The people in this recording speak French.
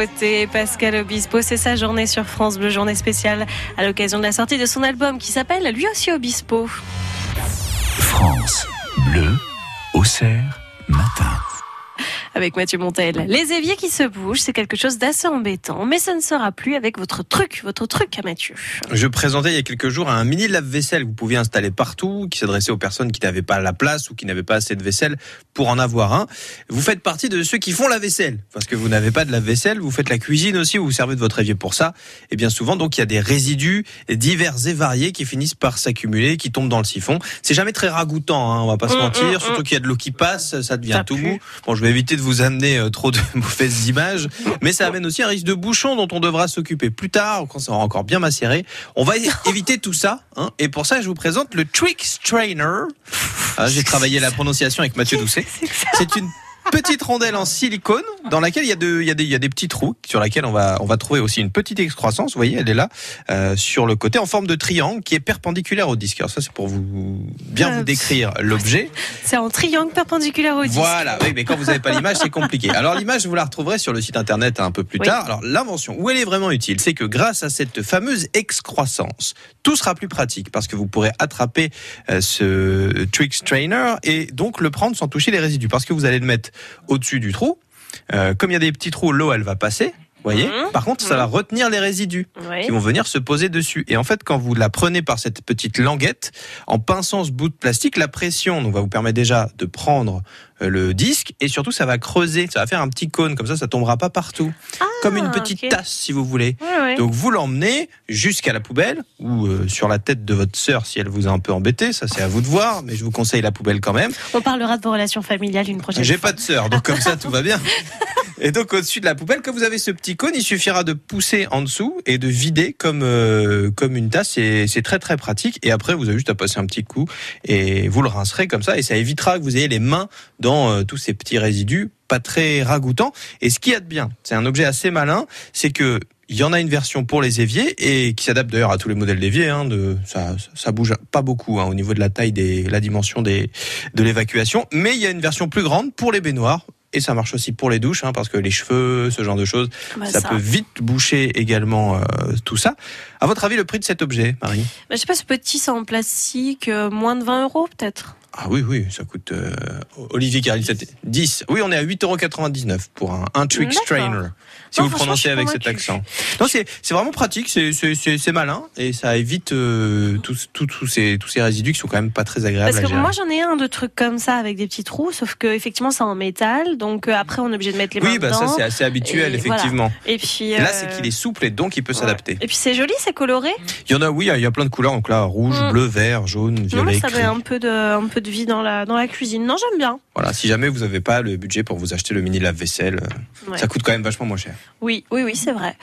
beauté. Pascal Obispo, c'est sa journée sur France Bleu, journée spéciale à l'occasion de la sortie de son album qui s'appelle lui aussi Obispo. France Bleu, Auxerre, matin avec Mathieu Montel. Les éviers qui se bougent, c'est quelque chose d'assez embêtant, mais ça ne sera plus avec votre truc, votre truc à Mathieu. Je présentais il y a quelques jours un mini lave-vaisselle que vous pouviez installer partout, qui s'adressait aux personnes qui n'avaient pas la place ou qui n'avaient pas assez de vaisselle pour en avoir un. Vous faites partie de ceux qui font la vaisselle, parce que vous n'avez pas de lave-vaisselle, vous faites la cuisine aussi, vous vous servez de votre évier pour ça. Et bien souvent, donc, il y a des résidus divers et variés qui finissent par s'accumuler, qui tombent dans le siphon. C'est jamais très ragoûtant, hein, on va pas se mm, mentir, mm, surtout mm. qu'il y a de l'eau qui passe, ça devient tout mou. Bon, je vais éviter de vous amener euh, trop de mauvaises images, mais ça amène aussi un risque de bouchon dont on devra s'occuper plus tard, quand ça aura encore bien macéré. On va éviter tout ça, hein, et pour ça, je vous présente le Trick Strainer. Ah, j'ai travaillé la prononciation avec Mathieu Doucet. C'est une petite rondelle en silicone dans laquelle il y a, de, il y a, des, il y a des petits trous sur laquelle on va, on va trouver aussi une petite excroissance. Vous voyez, elle est là euh, sur le côté en forme de triangle qui est perpendiculaire au disque. Alors ça, c'est pour vous bien vous décrire l'objet. C'est en triangle perpendiculaire au disque. Voilà, oui, mais quand vous n'avez pas l'image, c'est compliqué. Alors l'image, vous la retrouverez sur le site internet un peu plus tard. Alors l'invention, où elle est vraiment utile, c'est que grâce à cette fameuse excroissance, tout sera plus pratique parce que vous pourrez attraper euh, ce trick strainer et donc le prendre sans toucher les résidus parce que vous allez le mettre au-dessus du trou. Euh, comme il y a des petits trous, l'eau elle va passer voyez mhm. Par contre, ça va mhm. retenir les résidus qui vont venir se poser dessus. Et en fait, quand vous la prenez par cette petite languette, en pinçant ce bout de plastique, la pression donc, va vous permettre déjà de prendre euh, le disque et surtout ça va creuser, ça va faire un petit cône comme ça, ça tombera pas partout, ah, comme une petite tasse si vous voulez. Donc vous l'emmenez jusqu'à la poubelle ou euh, sur la tête de votre sœur si elle vous a un peu embêté, ça c'est à vous de voir, mais je vous conseille la poubelle quand même. On parlera de vos relations familiales une prochaine fois. J'ai pas de sœur, donc comme ça tout va bien. Et donc au-dessus de la poubelle, quand vous avez ce petit cône, il suffira de pousser en dessous et de vider comme euh, comme une tasse. C'est très très pratique. Et après, vous avez juste à passer un petit coup et vous le rincerez comme ça. Et ça évitera que vous ayez les mains dans euh, tous ces petits résidus pas très ragoûtants. Et ce qu'il y a de bien, c'est un objet assez malin, c'est que il y en a une version pour les éviers et qui s'adapte d'ailleurs à tous les modèles d'éviers. Hein, de, ça, ça bouge pas beaucoup hein, au niveau de la taille des, la dimension des, de l'évacuation. Mais il y a une version plus grande pour les baignoires et ça marche aussi pour les douches, hein, parce que les cheveux, ce genre de choses, bah, ça, peut vite boucher également euh, tout ça. À votre avis, le prix de cet objet, Marie? Bah, Je sais pas, ce petit, c'est en plastique, euh, moins de 20 euros peut-être? Ah oui, oui, ça coûte. Euh, Olivier Caril, 10. Oui, on est à 8,99€ pour un, un trick strainer. Si vous le prononcez avec cet accent. Non, c'est vraiment pratique, c'est malin et ça évite euh, tous ces, tous ces résidus qui sont quand même pas très agréables. Parce que moi j'en ai un de trucs comme ça avec des petits trous, sauf que effectivement c'est en métal, donc euh, après on est obligé de mettre les mains Oui, bah ça c'est assez habituel effectivement. Et puis là c'est qu'il est souple et donc il peut s'adapter. Et puis c'est joli, c'est coloré. Il y en a, oui, il y a plein de couleurs, donc là rouge, mm. bleu, vert, jaune, violet. Non, ça un peu de, un peu de vie dans la, dans la cuisine. Non, j'aime bien. Voilà, si jamais vous n'avez pas le budget pour vous acheter le mini lave-vaisselle, ça coûte quand même vachement moins cher. Oui, oui, oui, c'est vrai.